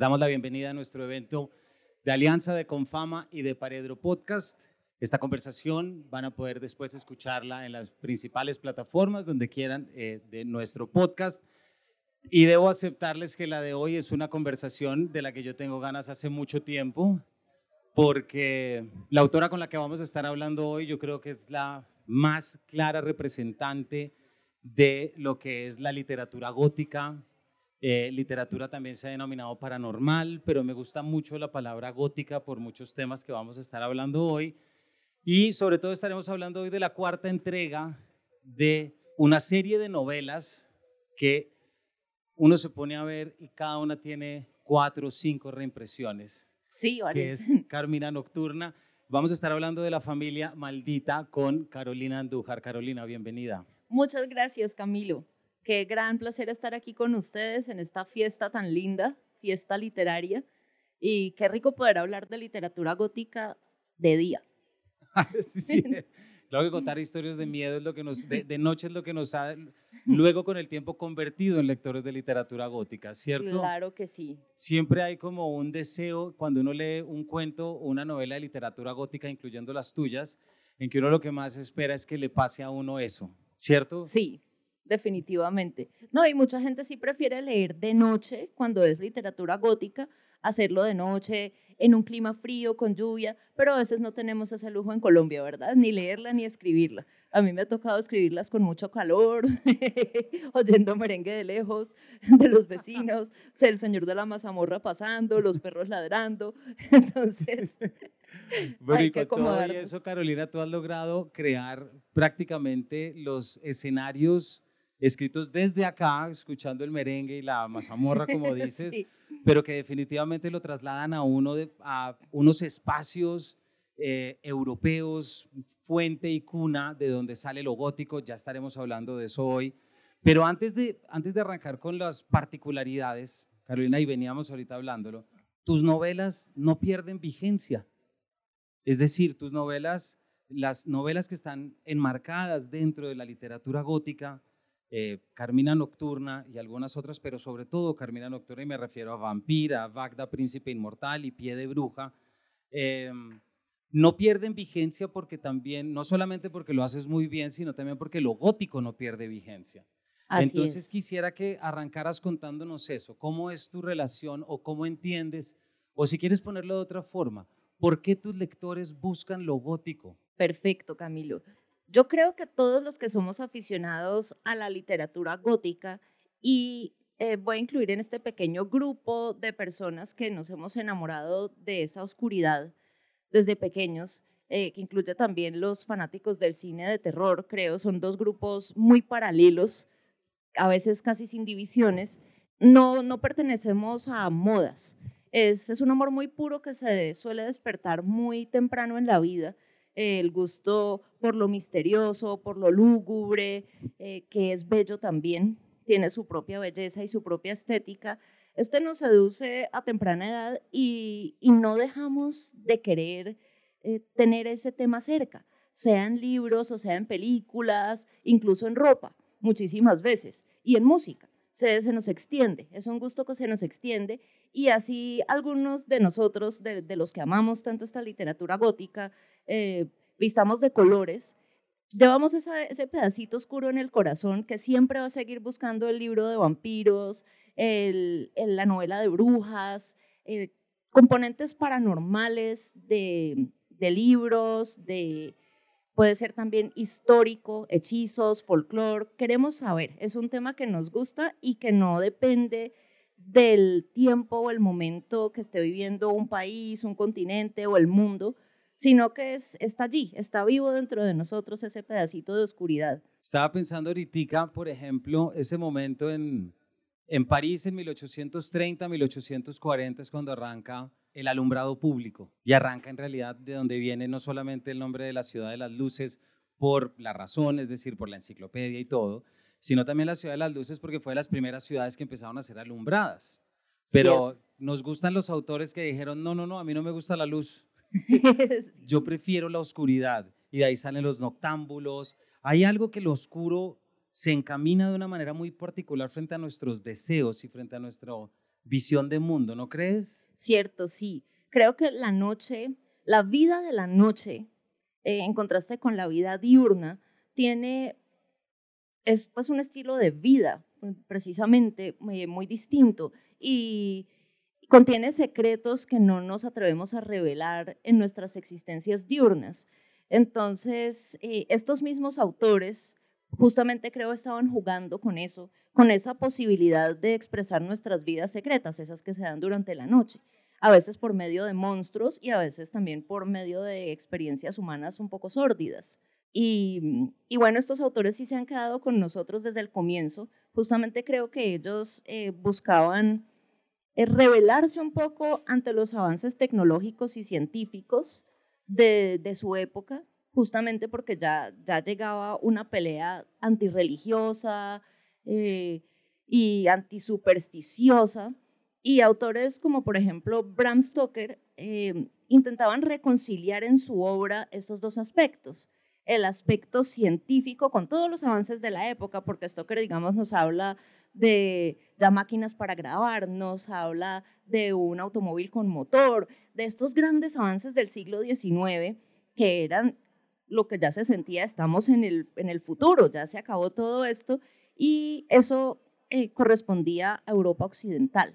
damos la bienvenida a nuestro evento de Alianza de Confama y de Paredro Podcast. Esta conversación van a poder después escucharla en las principales plataformas donde quieran eh, de nuestro podcast. Y debo aceptarles que la de hoy es una conversación de la que yo tengo ganas hace mucho tiempo, porque la autora con la que vamos a estar hablando hoy yo creo que es la más clara representante de lo que es la literatura gótica. Eh, literatura también se ha denominado paranormal, pero me gusta mucho la palabra gótica por muchos temas que vamos a estar hablando hoy. Y sobre todo estaremos hablando hoy de la cuarta entrega de una serie de novelas que uno se pone a ver y cada una tiene cuatro o cinco reimpresiones. Sí, que es Carmina Nocturna. Vamos a estar hablando de la familia maldita con Carolina Andújar. Carolina, bienvenida. Muchas gracias, Camilo. Qué gran placer estar aquí con ustedes en esta fiesta tan linda, fiesta literaria. Y qué rico poder hablar de literatura gótica de día. sí, sí. Claro que contar historias de miedo es lo que nos, de, noche es lo que nos ha luego con el tiempo convertido en lectores de literatura gótica, ¿cierto? Claro que sí. Siempre hay como un deseo cuando uno lee un cuento o una novela de literatura gótica, incluyendo las tuyas, en que uno lo que más espera es que le pase a uno eso, ¿cierto? Sí, definitivamente. No, y mucha gente sí prefiere leer de noche cuando es literatura gótica, hacerlo de noche, en un clima frío, con lluvia, pero a veces no tenemos ese lujo en Colombia, ¿verdad? Ni leerla ni escribirla. A mí me ha tocado escribirlas con mucho calor, oyendo merengue de lejos, de los vecinos, el señor de la mazamorra pasando, los perros ladrando. Entonces, bueno, y con todo eso, Carolina, tú has logrado crear prácticamente los escenarios escritos desde acá, escuchando el merengue y la mazamorra, como dices, pero que definitivamente lo trasladan a, uno de, a unos espacios eh, europeos, fuente y cuna de donde sale lo gótico, ya estaremos hablando de eso hoy. Pero antes de, antes de arrancar con las particularidades, Carolina, y veníamos ahorita hablándolo, tus novelas no pierden vigencia. Es decir, tus novelas, las novelas que están enmarcadas dentro de la literatura gótica, eh, Carmina Nocturna y algunas otras, pero sobre todo Carmina Nocturna, y me refiero a Vampira, Bagda, Príncipe Inmortal y Pie de Bruja, em, no pierden vigencia porque también, no solamente porque lo haces muy bien, sino también porque lo gótico no pierde vigencia. Entonces quisiera que arrancaras contándonos eso, cómo es tu relación o cómo entiendes, o si quieres ponerlo de otra forma, ¿por qué tus lectores buscan lo gótico? Perfecto, Camilo. Yo creo que todos los que somos aficionados a la literatura gótica y eh, voy a incluir en este pequeño grupo de personas que nos hemos enamorado de esa oscuridad desde pequeños, eh, que incluye también los fanáticos del cine de terror, creo, son dos grupos muy paralelos, a veces casi sin divisiones. No, no pertenecemos a modas. Es, es un amor muy puro que se suele despertar muy temprano en la vida el gusto por lo misterioso, por lo lúgubre, eh, que es bello también, tiene su propia belleza y su propia estética. Este nos seduce a temprana edad y, no dejamos de querer eh, tener ese tema cerca, sea en libros o sea en películas, incluso en ropa, muchísimas veces, y en música. Se, nos extiende, es un gusto que se nos extiende y así algunos de nosotros, de, los que amamos tanto esta literatura gótica, eh, vistamos de colores, llevamos ese pedacito oscuro en el corazón que siempre va a seguir buscando el libro de vampiros, el, la novela de brujas, eh, componentes paranormales de, de libros, de, puede ser también histórico, hechizos, folclore. Queremos saber, es un tema que nos gusta y que no depende del tiempo o el momento que esté viviendo un país, un continente o el mundo, sino que es, está allí, está vivo dentro de nosotros ese pedacito de oscuridad. Estaba pensando ahorita, por ejemplo, ese momento en, en París en 1830, 1840 es cuando arranca el alumbrado público y arranca en realidad de donde viene no solamente el nombre de la ciudad de las luces por la razón, es decir, por la enciclopedia y todo, sino también la ciudad de las luces porque fue de las primeras ciudades que empezaron a ser alumbradas. Pero nos gustan los autores que dijeron, no, no, no, a mí no me gusta la luz, Yo prefiero la oscuridad y de ahí salen los noctámbulos. Hay algo que lo oscuro se encamina de una manera muy particular frente a nuestros deseos y frente a nuestro visión de mundo, ¿no crees? Cierto, sí. Creo que la noche, la vida de la noche, eh, en contraste con la vida diurna, tiene, es pues un estilo de vida precisamente eh, muy distinto y contiene secretos que no nos atrevemos a revelar en nuestras existencias diurnas. Entonces, eh, estos mismos autores justamente creo estaban jugando con eso, con esa posibilidad de expresar nuestras vidas secretas, esas que se dan durante la noche, a veces por medio de monstruos y a veces también por medio de experiencias humanas un poco sórdidas. Y, bueno, estos autores sí se han quedado con nosotros desde el comienzo. Justamente creo que ellos eh, buscaban eh, revelarse un poco ante los avances tecnológicos y científicos de, su época, justamente porque ya, ya llegaba una pelea antirreligiosa eh, y antisupersticiosa. Y autores como por ejemplo Bram Stoker eh, intentaban reconciliar en su obra estos dos aspectos el aspecto científico con todos los avances de la época, porque Stoker, digamos, nos habla de ya máquinas para grabar, nos habla de un automóvil con motor, de estos grandes avances del siglo XIX que eran lo que ya se sentía, estamos en el, en el futuro, ya se acabó todo esto y eso eh, correspondía a Europa occidental.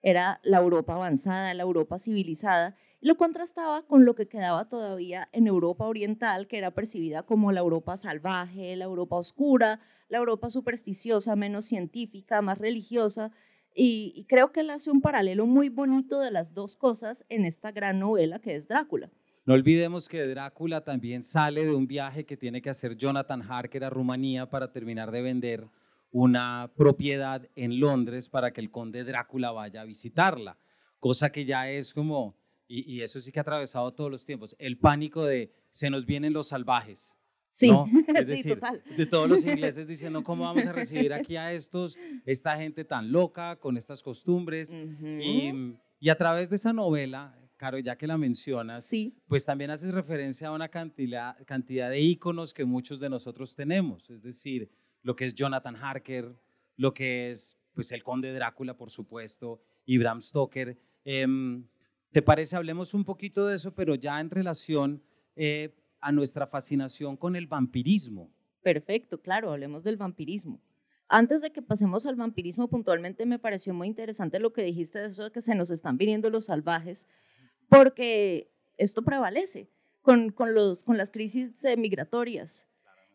Era la Europa avanzada, la Europa civilizada, lo contrastaba con lo que quedaba todavía en Europa oriental, que era percibida como la Europa salvaje, la Europa oscura, la Europa supersticiosa, menos científica, más religiosa, y, creo que él hace un paralelo muy bonito de las dos cosas en esta gran novela que es Drácula. No olvidemos que Drácula también sale de un viaje que tiene que hacer Jonathan Harker a Rumanía para terminar de vender una propiedad en Londres para que el conde Drácula vaya a visitarla, cosa que ya es como, y, eso sí que ha atravesado todos los tiempos, el pánico de se nos vienen los salvajes. Sí, es decir, de todos los ingleses diciendo cómo vamos a recibir aquí a estos, esta gente tan loca, con estas costumbres. y, y, a través de esa novela, Caro, ya que la mencionas, sí. pues también haces referencia a una cantidad, cantidad de íconos que muchos de nosotros tenemos, es decir, lo que es Jonathan Harker, lo que es pues el conde Drácula, por supuesto, y Bram Stoker. Em, ¿Te parece, hablemos un poquito de eso, pero ya en relación... Eh, a nuestra fascinación con el vampirismo. Perfecto, claro, hablemos del vampirismo. Antes de que pasemos al vampirismo, puntualmente me pareció muy interesante lo que dijiste de eso de que se nos están viniendo los salvajes, porque esto prevalece con, con, los, con las crisis migratorias.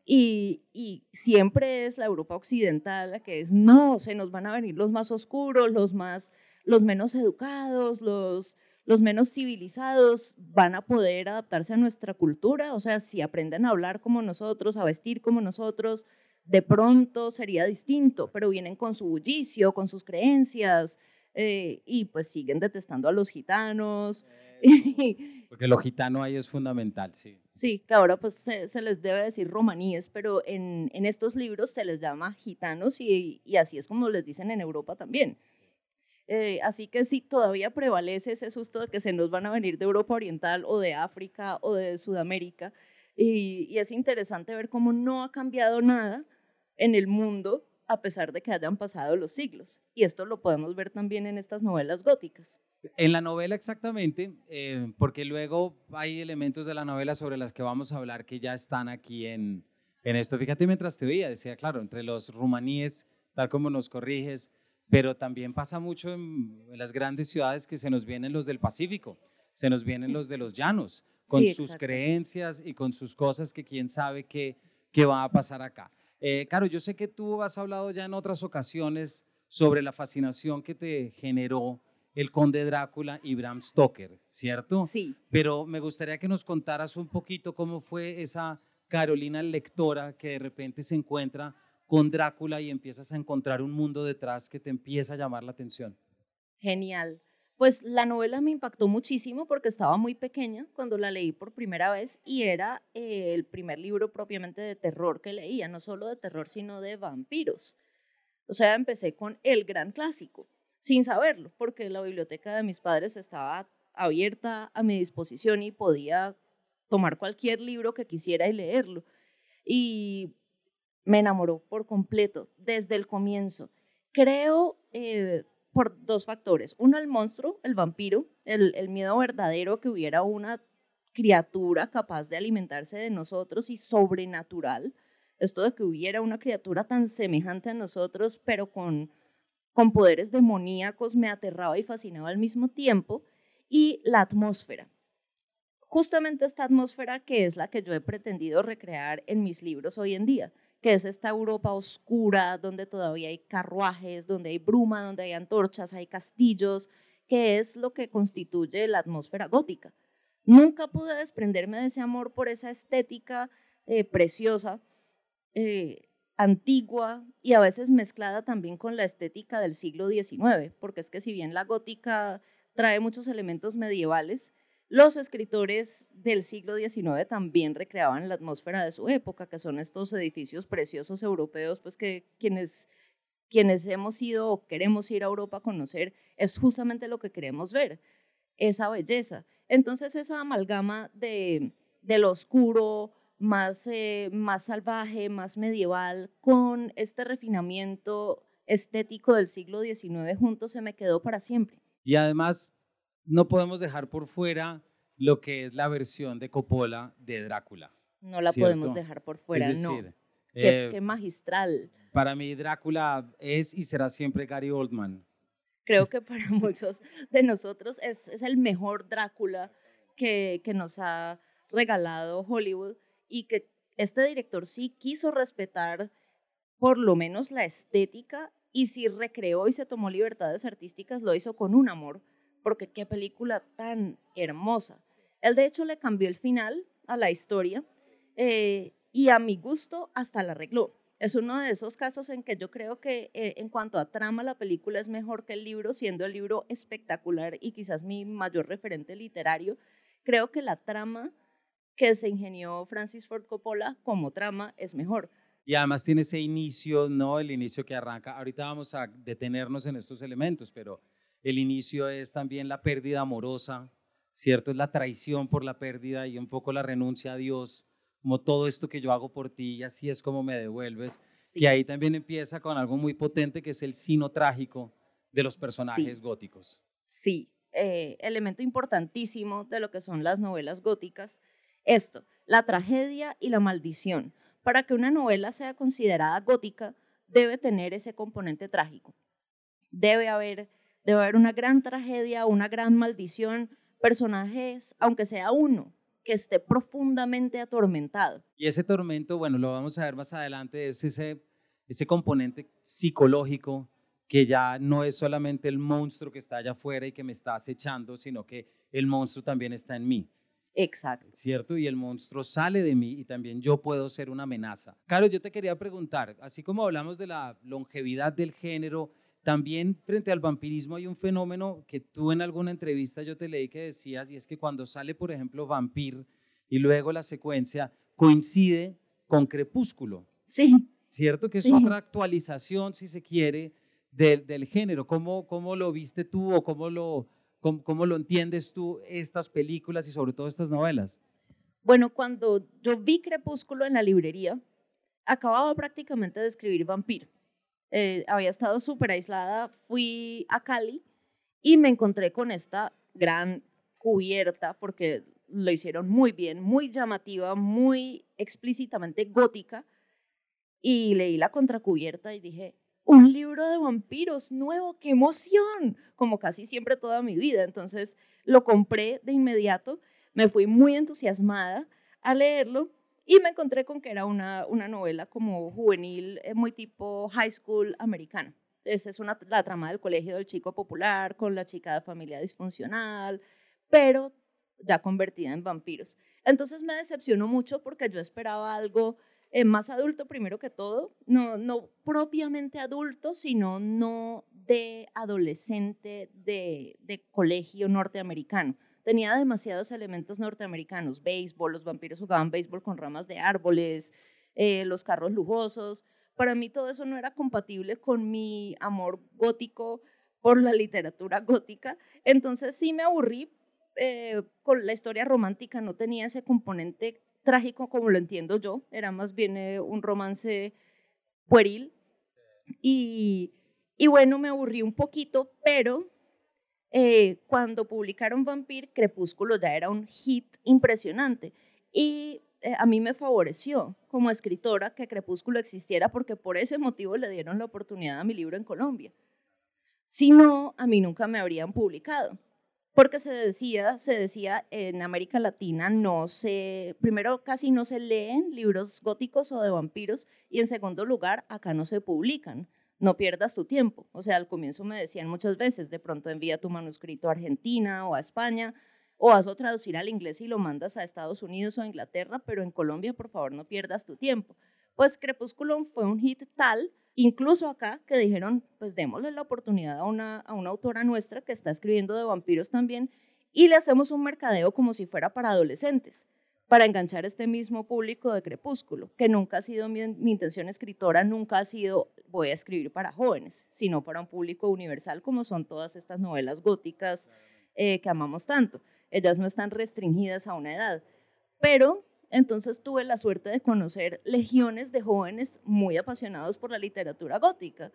Y, y, siempre es la Europa occidental la que es, no, se nos van a venir los más oscuros, los, más, los menos educados, los, los menos civilizados van a poder adaptarse a nuestra cultura, o sea, si aprenden a hablar como nosotros, a vestir como nosotros, de pronto sería distinto, pero vienen con su bullicio, con sus creencias, eh, y pues siguen detestando a los gitanos. Porque lo gitano ahí es fundamental, sí. Sí, que ahora pues se, les debe decir romaníes, pero en, estos libros se les llama gitanos y, y así es como les dicen en Europa también. Eh, así que sí, todavía prevalece ese susto de que se nos van a venir de Europa Oriental o de África o de Sudamérica. Y, es interesante ver cómo no ha cambiado nada en el mundo a pesar de que hayan pasado los siglos. Y esto lo podemos ver también en estas novelas góticas. En la novela exactamente, eh, porque luego hay elementos de la novela sobre las que vamos a hablar que ya están aquí en, en esto. Fíjate mientras te veía, decía, claro, entre los rumaníes, tal como nos corriges, pero también pasa mucho en, las grandes ciudades que se nos vienen los del Pacífico, se nos vienen los de los llanos, con sus creencias y con sus cosas que quién sabe qué, qué va a pasar acá. Eh, Caro, yo sé que tú has hablado ya en otras ocasiones sobre la fascinación que te generó el conde Drácula y Bram Stoker, ¿cierto? Sí. Pero me gustaría que nos contaras un poquito cómo fue esa Carolina lectora que de repente se encuentra con Drácula y empiezas a encontrar un mundo detrás que te empieza a llamar la atención. Genial. Pues la novela me impactó muchísimo porque estaba muy pequeña cuando la leí por primera vez y era eh, el primer libro propiamente de terror que leía, no solo de terror, sino de vampiros. O sea, empecé con el gran clásico, sin saberlo, porque la biblioteca de mis padres estaba abierta a mi disposición y podía tomar cualquier libro que quisiera y leerlo. Y me enamoró por completo desde el comienzo. Creo, eh, por dos factores. Uno, el monstruo, el vampiro, el, el miedo verdadero que hubiera una criatura capaz de alimentarse de nosotros y sobrenatural. Esto de que hubiera una criatura tan semejante a nosotros, pero con, con poderes demoníacos, me aterraba y fascinaba al mismo tiempo. Y la atmósfera. Justamente esta atmósfera que es la que yo he pretendido recrear en mis libros hoy en día que es esta Europa oscura, donde todavía hay carruajes, donde hay bruma, donde hay antorchas, hay castillos, que es lo que constituye la atmósfera gótica. Nunca pude desprenderme de ese amor por esa estética eh, preciosa, eh, antigua y a veces mezclada también con la estética del siglo XIX, porque es que si bien la gótica trae muchos elementos medievales, los escritores del siglo XIX también recreaban la atmósfera de su época, que son estos edificios preciosos europeos, pues que quienes, quienes hemos ido o queremos ir a Europa a conocer, es justamente lo que queremos ver, esa belleza. Entonces esa amalgama de, de oscuro, más, eh, más salvaje, más medieval, con este refinamiento estético del siglo XIX juntos se me quedó para siempre. Y además no podemos dejar por fuera lo que es la versión de Coppola de Drácula. No la podemos dejar por fuera, no. Qué, eh, magistral. Para mí Drácula es y será siempre Gary Oldman. Creo que para muchos de nosotros es, es el mejor Drácula que, que nos ha regalado Hollywood y que este director sí quiso respetar por lo menos la estética y si recreó y se tomó libertades artísticas, lo hizo con un amor porque qué película tan hermosa. Él de hecho le cambió el final a la historia eh, y a mi gusto hasta la arregló. Es uno de esos casos en que yo creo que eh, en cuanto a trama la película es mejor que el libro, siendo el libro espectacular y quizás mi mayor referente literario. Creo que la trama que se ingenió Francis Ford Coppola como trama es mejor. Y además tiene ese inicio, ¿no? El inicio que arranca. Ahorita vamos a detenernos en estos elementos, pero el inicio es también la pérdida amorosa, ¿cierto? Es la traición por la pérdida y un poco la renuncia a Dios, como todo esto que yo hago por ti y así es como me devuelves. Que ahí también empieza con algo muy potente que es el sino trágico de los personajes góticos. Sí, eh, elemento importantísimo de lo que son las novelas góticas. Esto, la tragedia y la maldición. Para que una novela sea considerada gótica, debe tener ese componente trágico. Debe haber Debe haber una gran tragedia, una gran maldición, personajes, aunque sea uno, que esté profundamente atormentado. Y ese tormento, bueno, lo vamos a ver más adelante, es ese, ese componente psicológico que ya no es solamente el monstruo que está allá afuera y que me está acechando, sino que el monstruo también está en mí. Exacto. ¿Cierto? Y el monstruo sale de mí y también yo puedo ser una amenaza. Carlos, yo te quería preguntar, así como hablamos de la longevidad del género, también frente al vampirismo hay un fenómeno que tú en alguna entrevista yo te leí que decías, y es que cuando sale, por ejemplo, Vampir y luego la secuencia coincide con Crepúsculo. Sí. ¿Cierto? Que es otra actualización, si se quiere, del, del género. ¿Cómo, ¿Cómo, lo viste tú o cómo lo, cómo, cómo lo entiendes tú estas películas y sobre todo estas novelas? Bueno, cuando yo vi Crepúsculo en la librería, acababa prácticamente de escribir Vampir eh, había estado súper aislada, fui a Cali y me encontré con esta gran cubierta porque lo hicieron muy bien, muy llamativa, muy explícitamente gótica. Y leí la contracubierta y dije, un libro de vampiros nuevo, qué emoción, como casi siempre toda mi vida. Entonces lo compré de inmediato, me fui muy entusiasmada a leerlo y me encontré con que era una, una novela como juvenil, eh, muy tipo high school americano. Esa es una, la trama del colegio del chico popular con la chica de familia disfuncional, pero ya convertida en vampiros. Entonces me decepcionó mucho porque yo esperaba algo eh, más adulto primero que todo, no, no propiamente adulto, sino no de adolescente de, de colegio norteamericano tenía demasiados elementos norteamericanos, béisbol, los vampiros jugaban béisbol con ramas de árboles, eh, los carros lujosos. Para mí todo eso no era compatible con mi amor gótico por la literatura gótica. Entonces sí me aburrí eh, con la historia romántica, no tenía ese componente trágico como lo entiendo yo, era más bien eh, un romance pueril. Y, Y bueno, me aburrí un poquito, pero eh, cuando publicaron Vampir, Crepúsculo ya era un hit impresionante. Y eh, a mí me favoreció como escritora que Crepúsculo existiera porque por ese motivo le dieron la oportunidad a mi libro en Colombia. Si no, a mí nunca me habrían publicado. Porque se decía, se decía en América Latina no se, primero casi no se leen libros góticos o de vampiros y en segundo lugar acá no se publican. No pierdas tu tiempo. O sea, al comienzo me decían muchas veces, de pronto envía tu manuscrito a Argentina o a España o hazlo traducir al inglés y lo mandas a Estados Unidos o a Inglaterra, pero en Colombia, por favor, no pierdas tu tiempo. Pues Crepúsculo fue un hit tal, incluso acá, que dijeron, pues démosle la oportunidad a una, a una autora nuestra que está escribiendo de vampiros también y le hacemos un mercadeo como si fuera para adolescentes, para enganchar este mismo público de Crepúsculo, que nunca ha sido mi, intención escritora, nunca ha sido voy a escribir para jóvenes, sino para un público universal como son todas estas novelas góticas eh, que amamos tanto ellas no están restringidas a una edad. Pero entonces tuve la suerte de conocer legiones de jóvenes muy apasionados por la literatura gótica.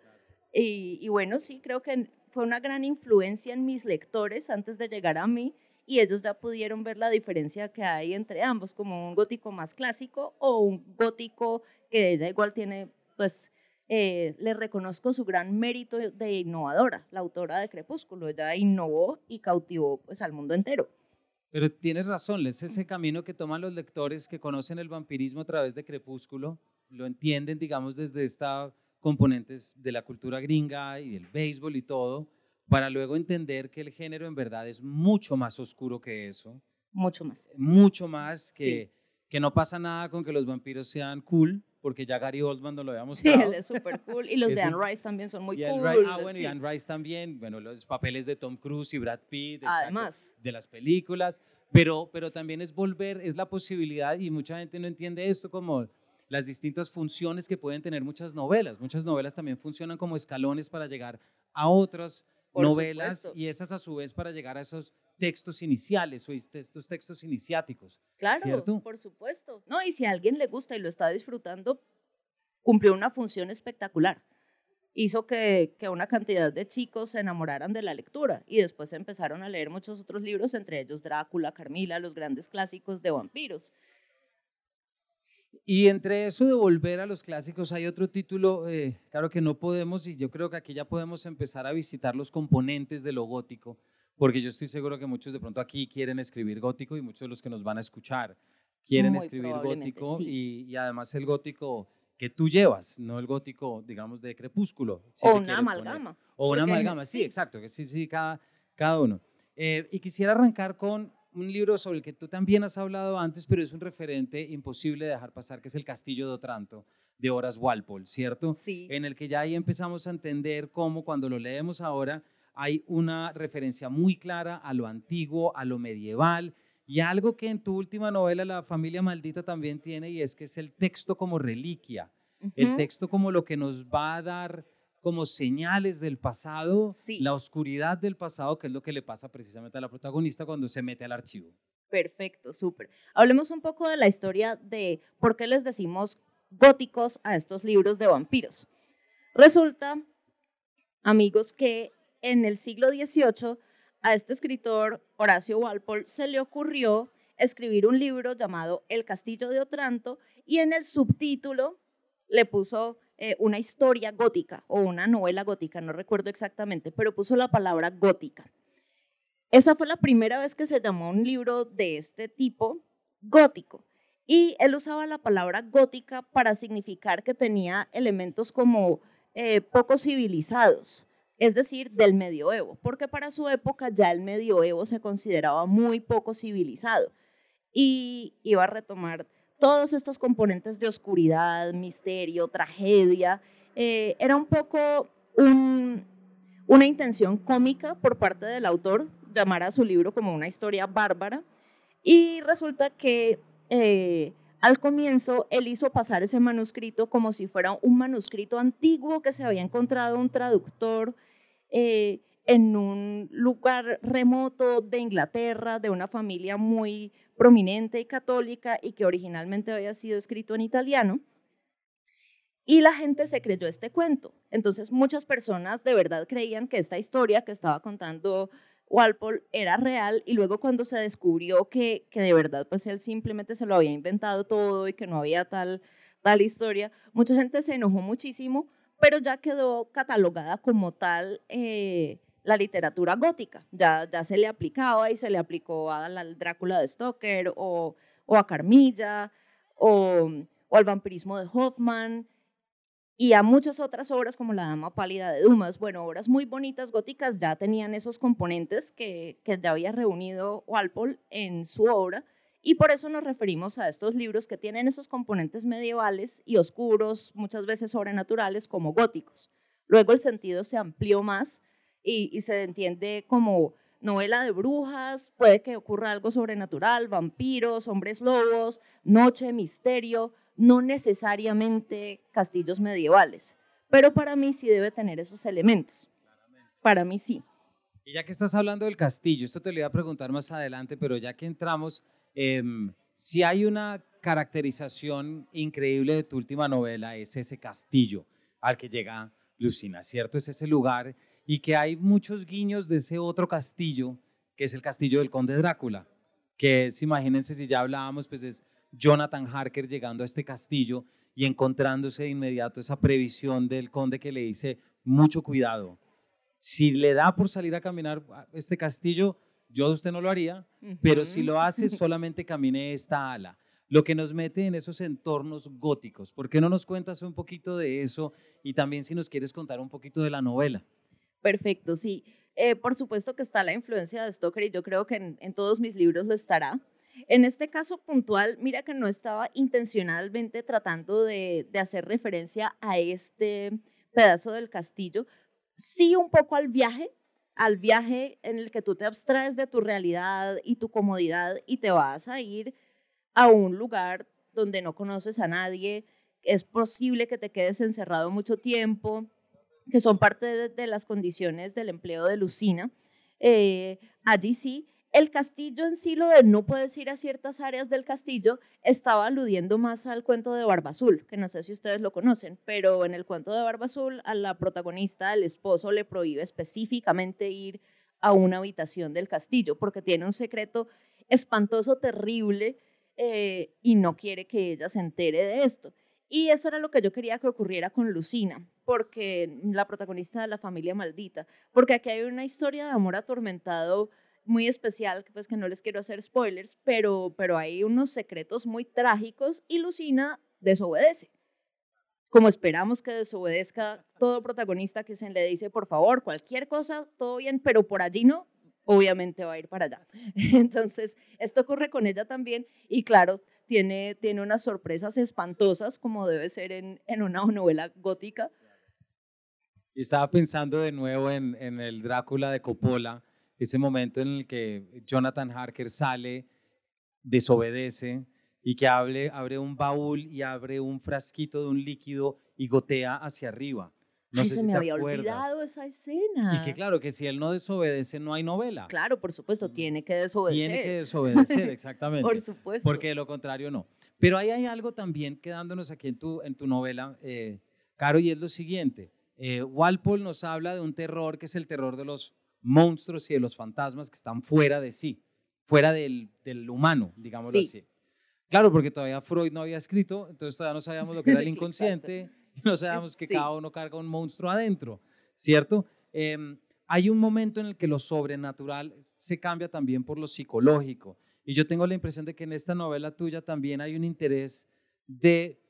Y, bueno, sí, creo que fue una gran influencia en mis lectores antes de llegar a mí y ellos ya pudieron ver la diferencia que hay entre ambos, como un gótico más clásico o un gótico que ella igual tiene, pues, eh, le reconozco su gran mérito de innovadora, la autora de Crepúsculo. Ella innovó y cautivó pues, al mundo entero. Pero tienes razón, es ese camino que toman los lectores que conocen el vampirismo a través de Crepúsculo, lo entienden, digamos, desde esta componentes de la cultura gringa y del béisbol y todo, para luego entender que el género en verdad es mucho más oscuro que eso. Mucho más. Mucho más, que, que no pasa nada con que los vampiros sean cool, porque ya Gary Oldman no lo había mostrado. Sí, él es súper cool. Y los de Anne Rice también son muy cool. ah, bueno, y Anne Rice también. Bueno, los papeles de Tom Cruise y Brad Pitt. Además. de las películas. Pero, pero también es volver, es la posibilidad, y mucha gente no entiende esto como las distintas funciones que pueden tener muchas novelas. Muchas novelas también funcionan como escalones para llegar a otras novelas y esas a su vez para llegar a esos textos iniciales o estos textos iniciáticos. Claro, por supuesto. No, y si a alguien le gusta y lo está disfrutando, cumplió una función espectacular. Hizo que, que una cantidad de chicos se enamoraran de la lectura y después empezaron a leer muchos otros libros, entre ellos Drácula, Carmila, los grandes clásicos de vampiros. Y entre eso de volver a los clásicos hay otro título, eh, claro que no podemos, y yo creo que aquí ya podemos empezar a visitar los componentes de lo gótico, porque yo estoy seguro que muchos de pronto aquí quieren escribir gótico y muchos de los que nos van a escuchar quieren escribir gótico y, además el gótico que tú llevas, no el gótico, digamos, de crepúsculo. o una amalgama. O una amalgama, sí, exacto, que sí, sí, cada, cada uno. Eh, y quisiera arrancar con un libro sobre el que tú también has hablado antes, pero es un referente imposible de dejar pasar, que es El Castillo de Otranto, de Horace Walpole, ¿cierto? Sí. En el que ya ahí empezamos a entender cómo cuando lo leemos ahora hay una referencia muy clara a lo antiguo, a lo medieval, y algo que en tu última novela, La familia maldita, también tiene, y es que es el texto como reliquia, el texto como lo que nos va a dar como señales del pasado, la oscuridad del pasado, que es lo que le pasa precisamente a la protagonista cuando se mete al archivo. Perfecto, súper. Hablemos un poco de la historia de por qué les decimos góticos a estos libros de vampiros. Resulta, amigos, que en el siglo XVIII a este escritor, Horacio Walpole, se le ocurrió escribir un libro llamado El Castillo de Otranto y en el subtítulo le puso eh, una historia gótica o una novela gótica, no recuerdo exactamente, pero puso la palabra gótica. Esa fue la primera vez que se llamó un libro de este tipo gótico. Y él usaba la palabra gótica para significar que tenía elementos como eh, poco civilizados, es decir, del medioevo, porque para su época ya el medioevo se consideraba muy poco civilizado. Y iba a retomar todos estos componentes de oscuridad, misterio, tragedia. Eh, era un poco una intención cómica por parte del autor llamar a su libro como una historia bárbara. Y resulta que eh, al comienzo él hizo pasar ese manuscrito como si fuera un manuscrito antiguo que se había encontrado un traductor eh, en un lugar remoto de Inglaterra, de una familia muy prominente y católica y que originalmente había sido escrito en italiano. Y la gente se creyó este cuento. Entonces muchas personas de verdad creían que esta historia que estaba contando Walpole era real y luego cuando se descubrió que, que de verdad pues él simplemente se lo había inventado todo y que no había tal, tal historia, mucha gente se enojó muchísimo, pero ya quedó catalogada como tal eh, la literatura gótica. Ya, ya se le aplicaba y se le aplicó al Drácula de Stoker o, o a Carmilla o, o, al vampirismo de Hoffman y a muchas otras obras como La Dama Pálida de Dumas. Bueno, obras muy bonitas góticas ya tenían esos componentes que, que ya había reunido Walpole en su obra y por eso nos referimos a estos libros que tienen esos componentes medievales y oscuros, muchas veces sobrenaturales, como góticos. Luego el sentido se amplió más y, se entiende como novela de brujas, puede que ocurra algo sobrenatural, vampiros, hombres lobos, noche, misterio, no necesariamente castillos medievales, pero para mí sí debe tener esos elementos. Para mí sí. Y ya que estás hablando del castillo, esto te lo iba a preguntar más adelante, pero ya que entramos, eh, si hay una caracterización increíble de tu última novela, es ese castillo al que llega Lucina, ¿cierto? Es ese lugar y que hay muchos guiños de ese otro castillo, que es el castillo del conde Drácula, que es, imagínense si ya hablábamos, pues es Jonathan Harker llegando a este castillo y encontrándose de inmediato esa previsión del conde que le dice, mucho cuidado, si le da por salir a caminar a este castillo, yo de usted no lo haría, pero si lo hace, solamente camine esta ala lo que nos mete en esos entornos góticos. ¿Por qué no nos cuentas un poquito de eso y también si nos quieres contar un poquito de la novela? Perfecto, sí. Eh, por supuesto que está la influencia de Stoker y yo creo que en, todos mis libros lo estará. En este caso puntual, mira que no estaba intencionalmente tratando de, de, hacer referencia a este pedazo del castillo, sí un poco al viaje, al viaje en el que tú te abstraes de tu realidad y tu comodidad y te vas a ir a un lugar donde no conoces a nadie, es posible que te quedes encerrado mucho tiempo, que son parte de, las condiciones del empleo de Lucina. Eh, allí sí, el castillo en sí, lo de no puedes ir a ciertas áreas del castillo, estaba aludiendo más al cuento de Barba Azul, que no sé si ustedes lo conocen, pero en el cuento de Barba Azul, a la protagonista, el esposo, le prohíbe específicamente ir a una habitación del castillo, porque tiene un secreto espantoso, terrible, eh, y no quiere que ella se entere de esto. Y eso era lo que yo quería que ocurriera con Lucina, porque la protagonista de la familia maldita, porque aquí hay una historia de amor atormentado muy especial, pues que no les quiero hacer spoilers, pero, pero hay unos secretos muy trágicos y Lucina desobedece. Como esperamos que desobedezca todo protagonista que se le dice, por favor, cualquier cosa, todo bien, pero por allí no, obviamente va a ir para allá. Entonces, esto ocurre con ella también y claro, tiene, tiene unas sorpresas espantosas como debe ser en, en una novela gótica. Estaba pensando de nuevo en, en, el Drácula de Coppola, ese momento en el que Jonathan Harker sale, desobedece y que abre, abre un baúl y abre un frasquito de un líquido y gotea hacia arriba. No Ay, se me había olvidado esa escena. Y que claro, que si él no desobedece, no hay novela. Claro, por supuesto, tiene que desobedecer. Tiene que desobedecer, exactamente. por supuesto. Porque de lo contrario, no. Pero ahí hay algo también quedándonos aquí en tu, en tu novela, eh, Caro, y es lo siguiente. Eh, Walpole nos habla de un terror que es el terror de los monstruos y de los fantasmas que están fuera de sí, fuera del, del humano, digámoslo así. Claro, porque todavía Freud no había escrito, entonces todavía no sabíamos lo que era el inconsciente y no sabemos que cada uno carga un monstruo adentro, ¿cierto? Em, hay un momento en el que lo sobrenatural se cambia también por lo psicológico. Y yo tengo la impresión de que en esta novela tuya también hay un interés de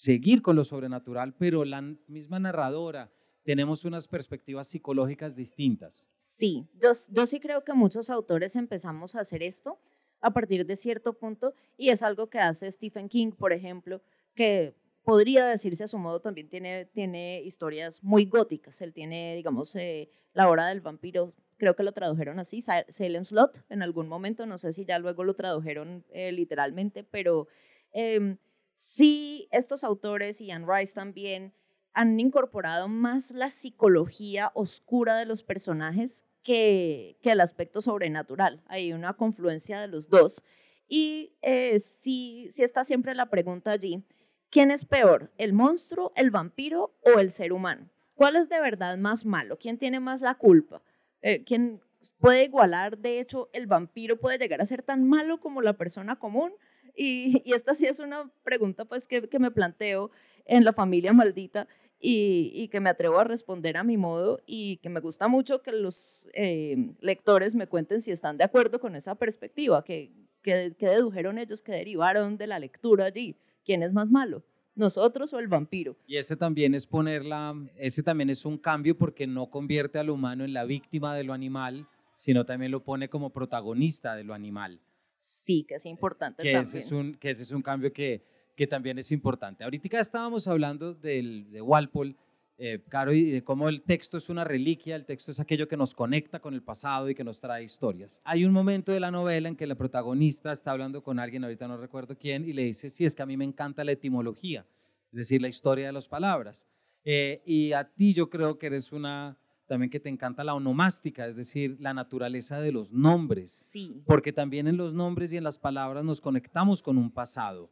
seguir con lo sobrenatural, pero la misma narradora tenemos unas perspectivas psicológicas distintas. Sí, yo, sí creo que muchos autores empezamos a hacer esto a partir de cierto punto y es algo que hace Stephen King, por ejemplo, que podría decirse a su modo, también tiene, tiene historias muy góticas. Él tiene, digamos, eh, La Hora del Vampiro, creo que lo tradujeron así, Salem Slot, en algún momento, no sé si ya luego lo tradujeron eh, literalmente, pero eh, sí, estos autores y Anne Rice también han incorporado más la psicología oscura de los personajes que, el aspecto sobrenatural. Hay una confluencia de los dos. Y eh, sí, sí está siempre la pregunta allí ¿quién es peor, el monstruo, el vampiro o el ser humano? ¿Cuál es de verdad más malo? ¿Quién tiene más la culpa? Eh, ¿Quién puede igualar? De hecho, el vampiro puede llegar a ser tan malo como la persona común. Y, esta sí es una pregunta pues que, me planteo en la familia maldita y, que me atrevo a responder a mi modo y que me gusta mucho que los eh, lectores me cuenten si están de acuerdo con esa perspectiva, que, que, dedujeron ellos, que derivaron de la lectura allí. ¿Quién es más malo? nosotros o el vampiro. Y ese también es ponerla, ese también es un cambio porque no convierte al humano en la víctima de lo animal, sino también lo pone como protagonista de lo animal. Sí, que es importante que Ese es un, que ese es un cambio que, que también es importante. Ahorita estábamos hablando del, de Walpole, eh, Caro, y de cómo el texto es una reliquia, el texto es aquello que nos conecta con el pasado y que nos trae historias. Hay un momento de la novela en que la protagonista está hablando con alguien, ahorita no recuerdo quién, y le dice, sí, es que a mí me encanta la etimología, es decir, la historia de las palabras. Eh, y a ti yo creo que eres una también que te encanta la onomástica, es decir, la naturaleza de los nombres. Sí. Porque también en los nombres y en las palabras nos conectamos con un pasado.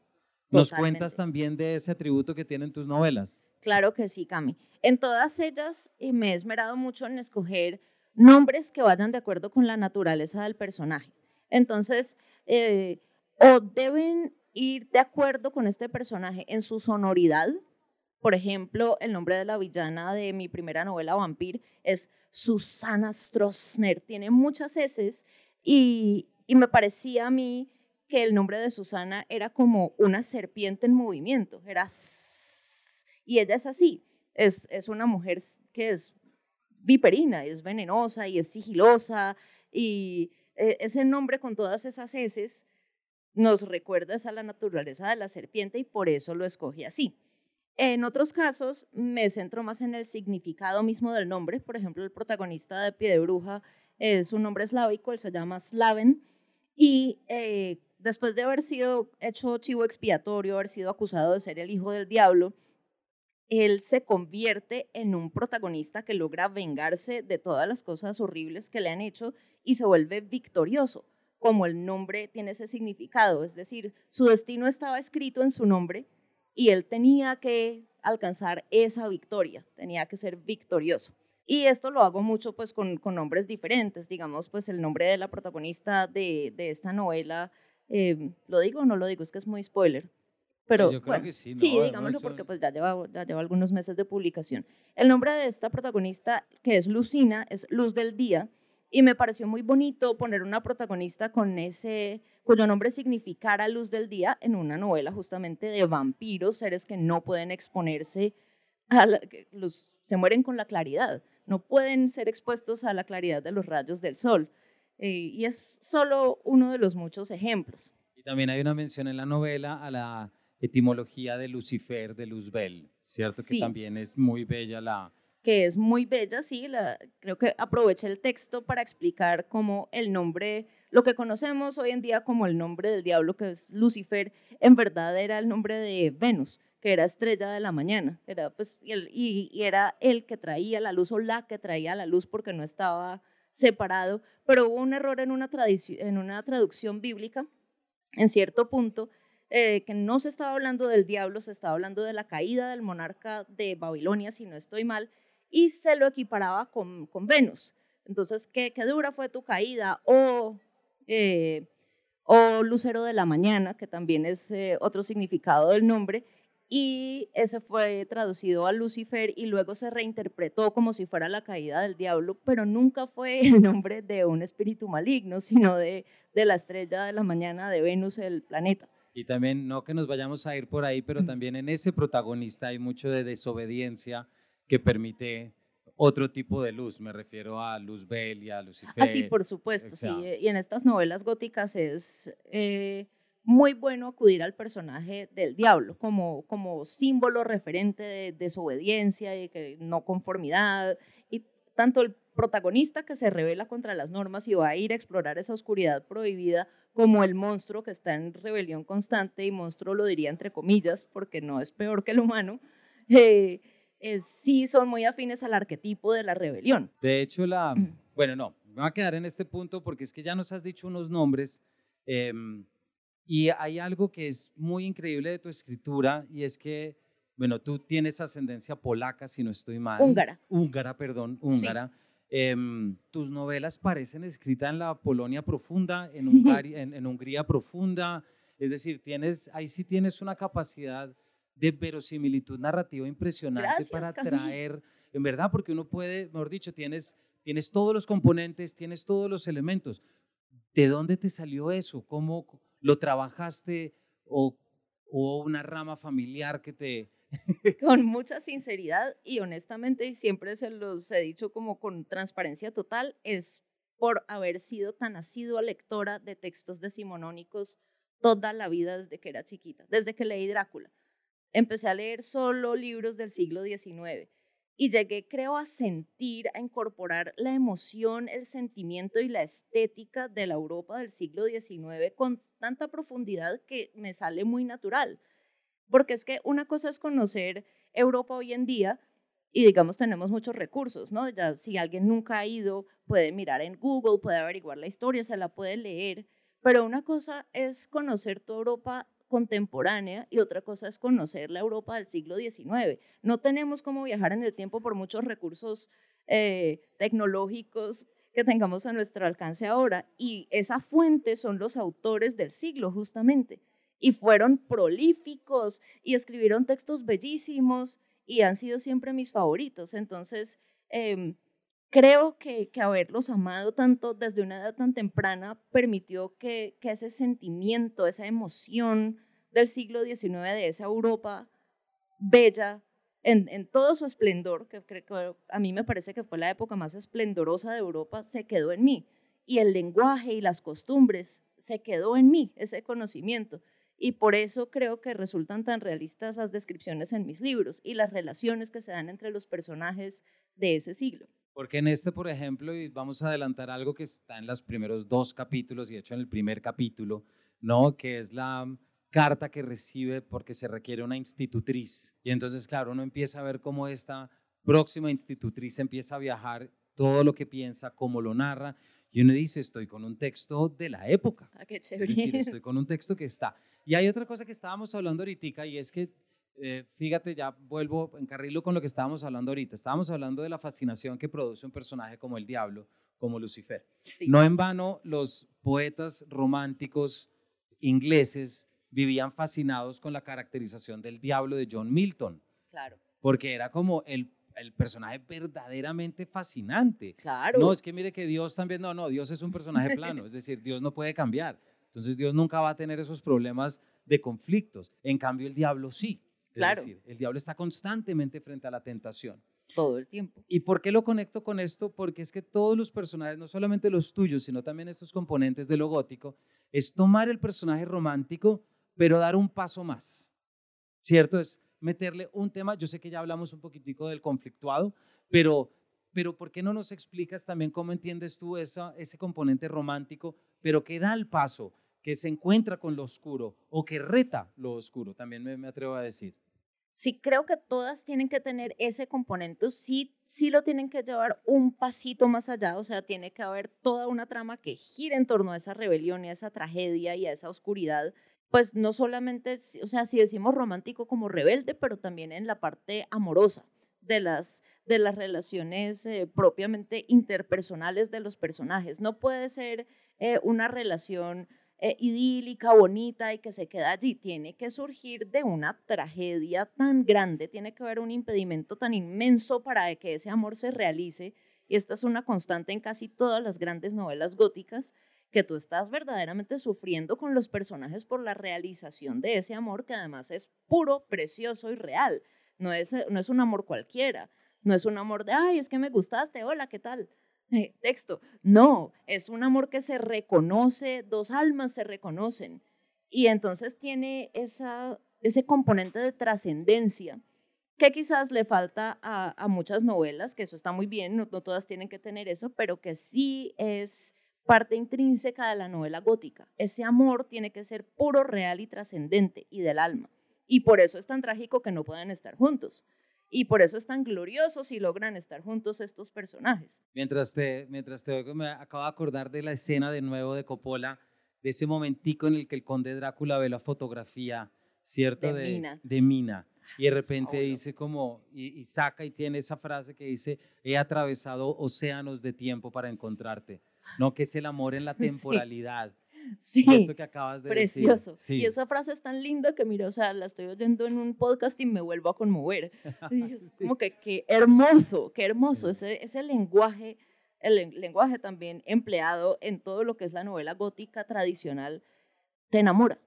¿Nos cuentas también de ese atributo que tienen tus novelas? Claro que sí, Cami. En todas ellas eh, me he esmerado mucho en escoger nombres que vayan de acuerdo con la naturaleza del personaje. Entonces, eh, o deben ir de acuerdo con este personaje en su sonoridad. Por ejemplo, el nombre de la villana de mi primera novela, Vampir, es Susana Stroessner. Tiene muchas S y, y me parecía a mí que el nombre de Susana era como una serpiente en movimiento, era y ella es así, es, es una mujer que es viperina, es venenosa y es sigilosa y e, ese nombre con todas esas heces nos recuerda a la naturaleza de la serpiente y por eso lo escogí así. En otros casos me centro más en el significado mismo del nombre, por ejemplo, el protagonista de Pie de Bruja es un nombre eslávico, él se llama Slaven y eh, después de haber sido hecho chivo expiatorio, haber sido acusado de ser el hijo del diablo, él se convierte en un protagonista que logra vengarse de todas las cosas horribles que le han hecho y se vuelve victorioso, como el nombre tiene ese significado, es decir, su destino estaba escrito en su nombre y él tenía que alcanzar esa victoria, tenía que ser victorioso. Y esto lo hago mucho pues con, nombres diferentes, digamos pues el nombre de la protagonista de, esta novela, eh, ¿lo digo o no lo digo? Es que es muy spoiler. Pero pues yo creo que sí, sí, digámoslo porque pues ya lleva, ya lleva algunos meses de publicación. El nombre de esta protagonista, que es Lucina, es Luz del Día, y me pareció muy bonito poner una protagonista con ese, cuyo nombre significara Luz del Día en una novela justamente de vampiros, seres que no pueden exponerse a la, los, se mueren con la claridad, no pueden ser expuestos a la claridad de los rayos del sol. Eh, y es solo uno de los muchos ejemplos. Y también hay una mención en la novela a la etimología de Lucifer, de Luzbel, ¿cierto? Que también es muy bella la... Que es muy bella, sí, la, creo que aproveché el texto para explicar cómo el nombre, lo que conocemos hoy en día como el nombre del diablo, que es Lucifer, en verdad era el nombre de Venus, que era estrella de la mañana, era, pues, y, y era el que traía la luz o la que traía la luz porque no estaba separado, pero hubo un error en una, en una traducción bíblica, en cierto punto, eh, que no se estaba hablando del diablo, se estaba hablando de la caída del monarca de Babilonia, si no estoy mal, y se lo equiparaba con, con Venus. Entonces, ¿qué, ¿qué, dura fue tu caída? O, eh, o Lucero de la Mañana, que también es eh, otro significado del nombre, y ese fue traducido a Lucifer y luego se reinterpretó como si fuera la caída del diablo, pero nunca fue el nombre de un espíritu maligno, sino de, de la estrella de la mañana de Venus, el planeta. Y también, no que nos vayamos a ir por ahí, pero también en ese protagonista hay mucho de desobediencia que permite otro tipo de luz. Me refiero a Luzbel y a Lucifer. Ah, sí, por supuesto, sí. Y en estas novelas góticas es eh, muy bueno acudir al personaje del diablo como, como símbolo referente de desobediencia y de no conformidad. Y tanto el protagonista que se revela contra las normas y va a ir a explorar esa oscuridad prohibida, como el monstruo que está en rebelión constante, y monstruo lo diría entre comillas, porque no es peor que el humano, eh, sí son muy afines al arquetipo de la rebelión. De hecho, la, bueno, no, me voy a quedar en este punto porque es que ya nos has dicho unos nombres. Em, Y hay algo que es muy increíble de tu escritura y es que, bueno, tú tienes ascendencia polaca, si no estoy mal. Húngara. Húngara, perdón, húngara. Em, tus novelas parecen escritas en la Polonia profunda, en, en, Hungría profunda, es decir, tienes, ahí sí tienes una capacidad de verosimilitud narrativa impresionante para traer, en verdad, porque uno puede, mejor dicho, tienes, tienes todos los componentes, tienes todos los elementos. ¿De dónde te salió eso? ¿Cómo lo trabajaste o, o una rama familiar que te, con mucha sinceridad y honestamente, y siempre se los he dicho como con transparencia total, es por haber sido tan asidua lectora de textos decimonónicos toda la vida desde que era chiquita, desde que leí Drácula. Empecé a leer solo libros del siglo XIX y llegué, creo, a sentir, a incorporar la emoción, el sentimiento y la estética de la Europa del siglo XIX con tanta profundidad que me sale muy natural. Porque es que una cosa es conocer Europa hoy en día y digamos tenemos muchos recursos, ¿no? Ya si alguien nunca ha ido, puede mirar en Google, puede averiguar la historia, se la puede leer, pero una cosa es conocer tu Europa contemporánea y otra cosa es conocer la Europa del siglo XIX. No tenemos cómo viajar en el tiempo por muchos recursos eh, tecnológicos que tengamos a nuestro alcance ahora y esa fuente son los autores del siglo justamente y fueron prolíficos y escribieron textos bellísimos y han sido siempre mis favoritos. Entonces, em, creo que, que, haberlos amado tanto desde una edad tan temprana permitió que, que ese sentimiento, esa emoción del siglo XIX, de esa Europa bella, en, en, todo su esplendor, que, que, a mí me parece que fue la época más esplendorosa de Europa, se quedó en mí. Y el lenguaje y las costumbres se quedó en mí, ese conocimiento y por eso creo que resultan tan realistas las descripciones en mis libros y las relaciones que se dan entre los personajes de ese siglo. Porque en este, por ejemplo, y vamos a adelantar algo que está en los primeros dos capítulos y de hecho en el primer capítulo, ¿no? Que es la carta que recibe porque se requiere una institutriz. Y entonces, claro, uno empieza a ver cómo esta próxima institutriz empieza a viajar, todo lo que piensa, cómo lo narra, y uno dice, estoy con un texto de la época. Ah, qué chévere. Es decir, estoy con un texto que está. Y hay otra cosa que estábamos hablando ahorita y es que, eh, fíjate, ya vuelvo en carrilo con lo que estábamos hablando ahorita. Estábamos hablando de la fascinación que produce un personaje como el diablo, como Lucifer. No en vano los poetas románticos ingleses vivían fascinados con la caracterización del diablo de John Milton. Claro. Porque era como el el personaje verdaderamente fascinante. Claro. No, es que mire que Dios también, no, no, Dios es un personaje plano, es decir, Dios no puede cambiar. Entonces Dios nunca va a tener esos problemas de conflictos. En cambio, el diablo sí. Es claro. decir, el diablo está constantemente frente a la tentación. Todo el tiempo. ¿Y por qué lo conecto con esto? Porque es que todos los personajes, no solamente los tuyos, sino también estos componentes de lo gótico, es tomar el personaje romántico, pero dar un paso más. ¿Cierto? Es meterle un tema, yo sé que ya hablamos un poquitico del conflictuado, pero, pero ¿por qué no nos explicas también cómo entiendes tú esa, ese componente romántico, pero que da el paso, que se encuentra con lo oscuro o que reta lo oscuro, también me, me atrevo a decir? Sí, creo que todas tienen que tener ese componente, sí, sí lo tienen que llevar un pasito más allá, o sea, tiene que haber toda una trama que gire en torno a esa rebelión y a esa tragedia y a esa oscuridad pues no solamente, o sea, si decimos romántico como rebelde, pero también en la parte amorosa de las, de las relaciones eh, propiamente interpersonales de los personajes. No puede ser eh, una relación eh, idílica, bonita y que se queda allí. Tiene que surgir de una tragedia tan grande, tiene que haber un impedimento tan inmenso para que ese amor se realice. Y esta es una constante en casi todas las grandes novelas góticas que tú estás verdaderamente sufriendo con los personajes por la realización de ese amor que además es puro, precioso y real. No es, no es un amor cualquiera, no es un amor de, ay, es que me gustaste, hola, ¿qué tal? Eh, texto. No, es un amor que se reconoce, dos almas se reconocen. Y entonces tiene esa, ese componente de trascendencia que quizás le falta a, muchas novelas, que eso está muy bien, no todas tienen que tener eso, pero que sí es parte intrínseca de la novela gótica. Ese amor tiene que ser puro, real y trascendente y del alma. Y por eso es tan trágico que no puedan estar juntos. Y por eso es tan glorioso si logran estar juntos estos personajes. Mientras te, mientras te me acabo de acordar de la escena de nuevo de Coppola de ese momentico en el que el conde Drácula ve la fotografía, ¿cierto? De, Mina. De Mina. Y de repente dice como, y, saca y tiene esa frase que dice, he atravesado océanos de tiempo para encontrarte. No, que es el amor en la temporalidad. Sí, esto que acabas de precioso. Y esa frase es tan linda que, mira, o sea, la estoy oyendo en un podcast y me vuelvo a conmover. es como que, qué hermoso, qué hermoso. Ese, ese lenguaje, el lenguaje también empleado en todo lo que es la novela gótica tradicional, te enamora.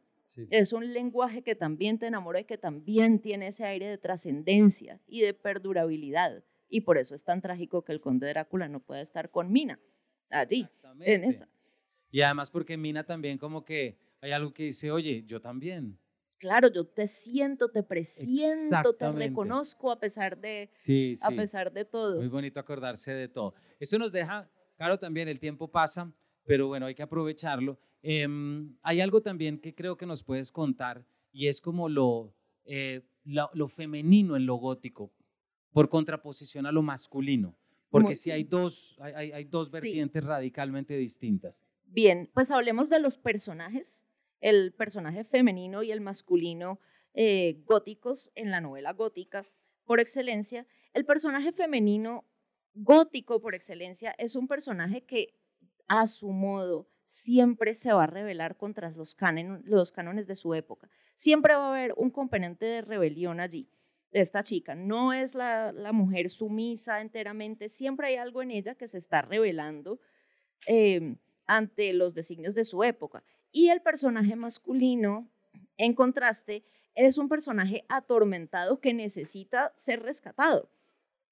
Es un lenguaje que también te enamora y que también tiene ese aire de trascendencia y de perdurabilidad. Y por eso es tan trágico que el conde Drácula no pueda estar con Mina allí, en esa. Y además porque Mina también como que hay algo que dice, oye, yo también. Claro, yo te siento, te presiento, te reconozco a pesar de, sí, a pesar de todo. Muy bonito acordarse de todo. Eso nos deja, claro, también el tiempo pasa, pero bueno, hay que aprovecharlo. Em, hay algo también que creo que nos puedes contar y es como lo, eh, lo, femenino en lo gótico, por contraposición a lo masculino, porque si hay dos, hay, hay dos vertientes radicalmente distintas. Bien, pues hablemos de los personajes, el personaje femenino y el masculino eh, góticos en la novela gótica por excelencia. El personaje femenino gótico por excelencia es un personaje que a su modo siempre se va a rebelar contra los, los cánones de su época. Siempre va a haber un componente de rebelión allí. Esta chica no es la, mujer sumisa enteramente, siempre hay algo en ella que se está revelando. Em, ante los designios de su época. Y el personaje masculino, en contraste, es un personaje atormentado que necesita ser rescatado.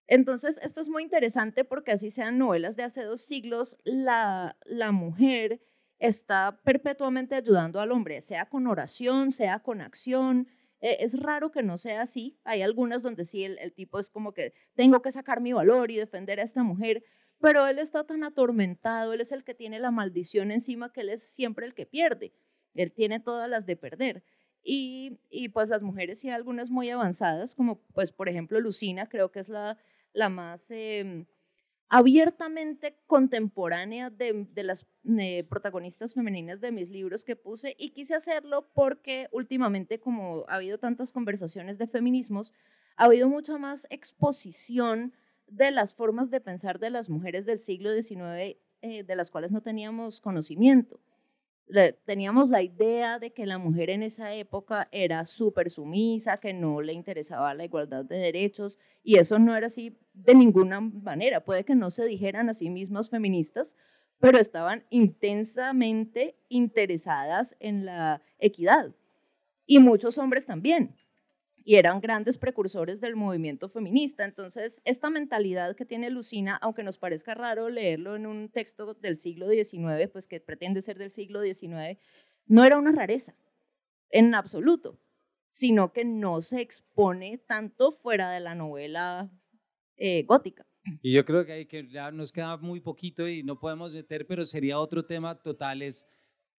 Entonces, esto es muy interesante porque así sean novelas de hace dos siglos, la, la mujer está perpetuamente ayudando al hombre, sea con oración, sea con acción. Eh, es raro que no sea así. Hay algunas donde sí el, el tipo es como que tengo que sacar mi valor y defender a esta mujer, pero él está tan atormentado, él es el que tiene la maldición encima que él es siempre el que pierde, él tiene todas las de perder. Y, y pues las mujeres y algunas muy avanzadas, como pues por ejemplo Lucina, creo que es la, la más em, abiertamente contemporánea de, de las eh, protagonistas femeninas de mis libros que puse y quise hacerlo porque últimamente como ha habido tantas conversaciones de feminismos, ha habido mucha más exposición de las formas de pensar de las mujeres del siglo XIX eh, de las cuales no teníamos conocimiento. teníamos la idea de que la mujer en esa época era súper sumisa, que no le interesaba la igualdad de derechos, y eso no era así de ninguna manera. Puede que no se dijeran a sí mismas feministas, pero estaban intensamente interesadas en la equidad. Y muchos hombres también y eran grandes precursores del movimiento feminista. Entonces, esta mentalidad que tiene Lucina, aunque nos parezca raro leerlo en un texto del siglo XIX, pues que pretende ser del siglo XIX, no era una rareza en absoluto, sino que no se expone tanto fuera de la novela eh, gótica. Y yo creo que, hay que ya nos queda muy poquito y no podemos meter, pero sería otro tema total,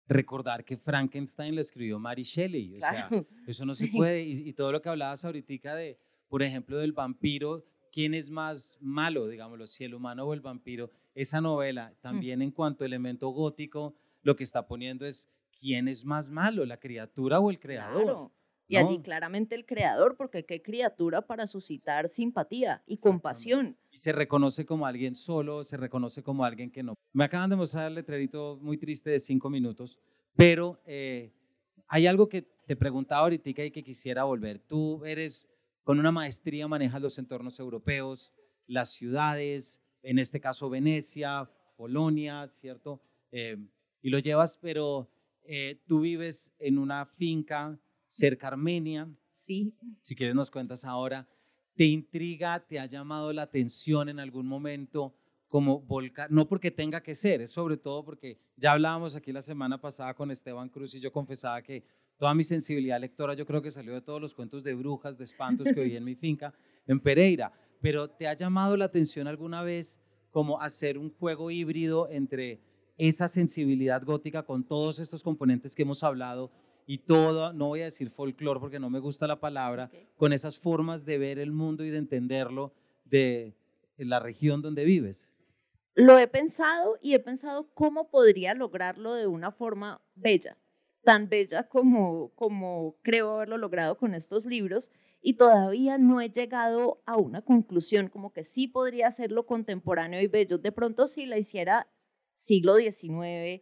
recordar que Frankenstein lo escribió Mary Shelley. O sea, eso no se puede. Y, todo lo que hablabas ahorita de, por ejemplo, del vampiro, ¿quién es más malo, digámoslo, si el humano o el vampiro? Esa novela, mm. también en cuanto a elemento gótico, lo que está poniendo es quién es más malo, la criatura o el creador. Y allí claramente el creador, porque qué criatura para suscitar simpatía y compasión. Y se reconoce como alguien solo, se reconoce como alguien que no. Me acaban de mostrar el letrerito muy triste de cinco minutos, pero eh, hay algo que te preguntaba ahorita y que quisiera volver. Tú eres, con una maestría manejas los entornos europeos, las ciudades, en este caso Venecia, Polonia, ¿cierto? Eh, y lo llevas, pero eh, tú vives en una finca cerca Armenia. Sí. Si quieres nos cuentas ahora. ¿Te intriga, te ha llamado la atención en algún momento como volcar? No porque tenga que ser, es sobre todo porque ya hablábamos aquí la semana pasada con Esteban Cruz y yo confesaba que toda mi sensibilidad lectora yo creo que salió de todos los cuentos de brujas, de espantos que oí en mi finca en Pereira. Pero ¿te ha llamado la atención alguna vez como hacer un juego híbrido entre esa sensibilidad gótica con todos estos componentes que hemos hablado y todo, no voy a decir folclore porque no me gusta la palabra, con esas formas de ver el mundo y de entenderlo de la región donde vives? lo he pensado y he pensado cómo podría lograrlo de una forma bella, tan bella como, como creo haberlo logrado con estos libros y todavía no he llegado a una conclusión como que sí podría hacerlo contemporáneo y bello. De pronto si la hiciera siglo XIX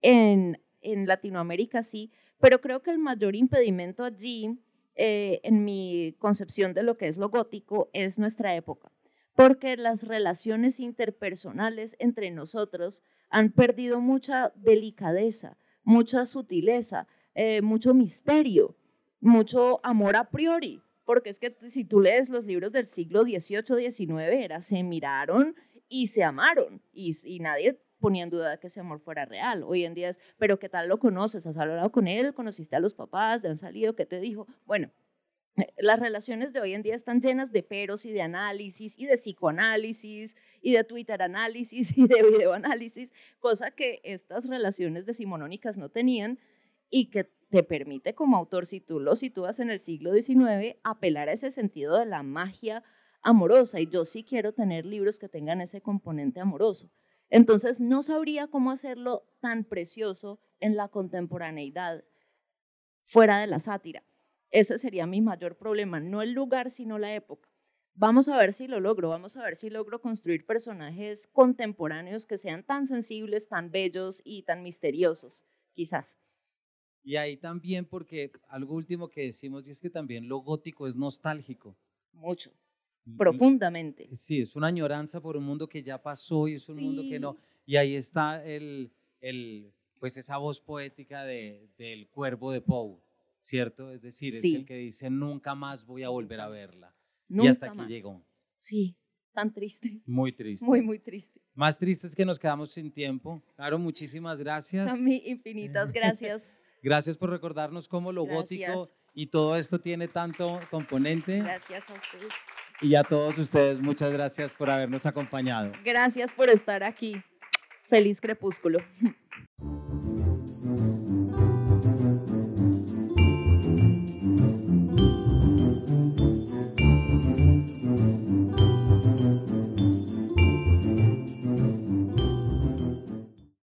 en, en Latinoamérica sí, pero creo que el mayor impedimento allí, eh, en mi concepción de lo que es lo gótico, es nuestra época, porque las relaciones interpersonales entre nosotros han perdido mucha delicadeza, mucha sutileza, eh, mucho misterio mucho amor a priori, porque es que si tú lees los libros del siglo XVIII, XIX, era, se miraron y se amaron, y, nadie ponía en duda que ese amor fuera real. Hoy en día es, pero ¿qué tal lo conoces? ¿Has hablado con él? ¿Conociste a los papás? ¿Te han salido? ¿Qué te dijo? Bueno, eh, las relaciones de hoy en día están llenas de peros y de análisis y de psicoanálisis y de Twitter análisis y de videoanálisis, cosa que estas relaciones decimonónicas no tenían y que te permite como autor, si tú lo sitúas en el siglo XIX, apelar a ese sentido de la magia amorosa. Y yo sí quiero tener libros que tengan ese componente amoroso. Entonces, no sabría cómo hacerlo tan precioso en la contemporaneidad, fuera de la sátira. Ese sería mi mayor problema, no el lugar, sino la época. Vamos a ver si lo logro, vamos a ver si logro construir personajes contemporáneos que sean tan sensibles, tan bellos y tan misteriosos, quizás. Y ahí también porque algo último que decimos y es que también lo gótico es nostálgico. Mucho, profundamente. Sí, es una añoranza por un mundo que ya pasó y es un mundo que no. Y ahí está el, el pues esa voz poética de, del cuervo de Poe, ¿cierto? Es decir, es el que dice, nunca más voy a volver a verla. y hasta aquí llegó. Sí, tan triste. Muy triste. Muy, muy triste. Más triste es que nos quedamos sin tiempo. Claro, muchísimas gracias. A mí, infinitas gracias. Gracias por recordarnos cómo lo gótico y todo esto tiene tanto componente. Gracias a ustedes. Y a todos ustedes, muchas gracias por habernos acompañado. Gracias por estar aquí. Feliz crepúsculo.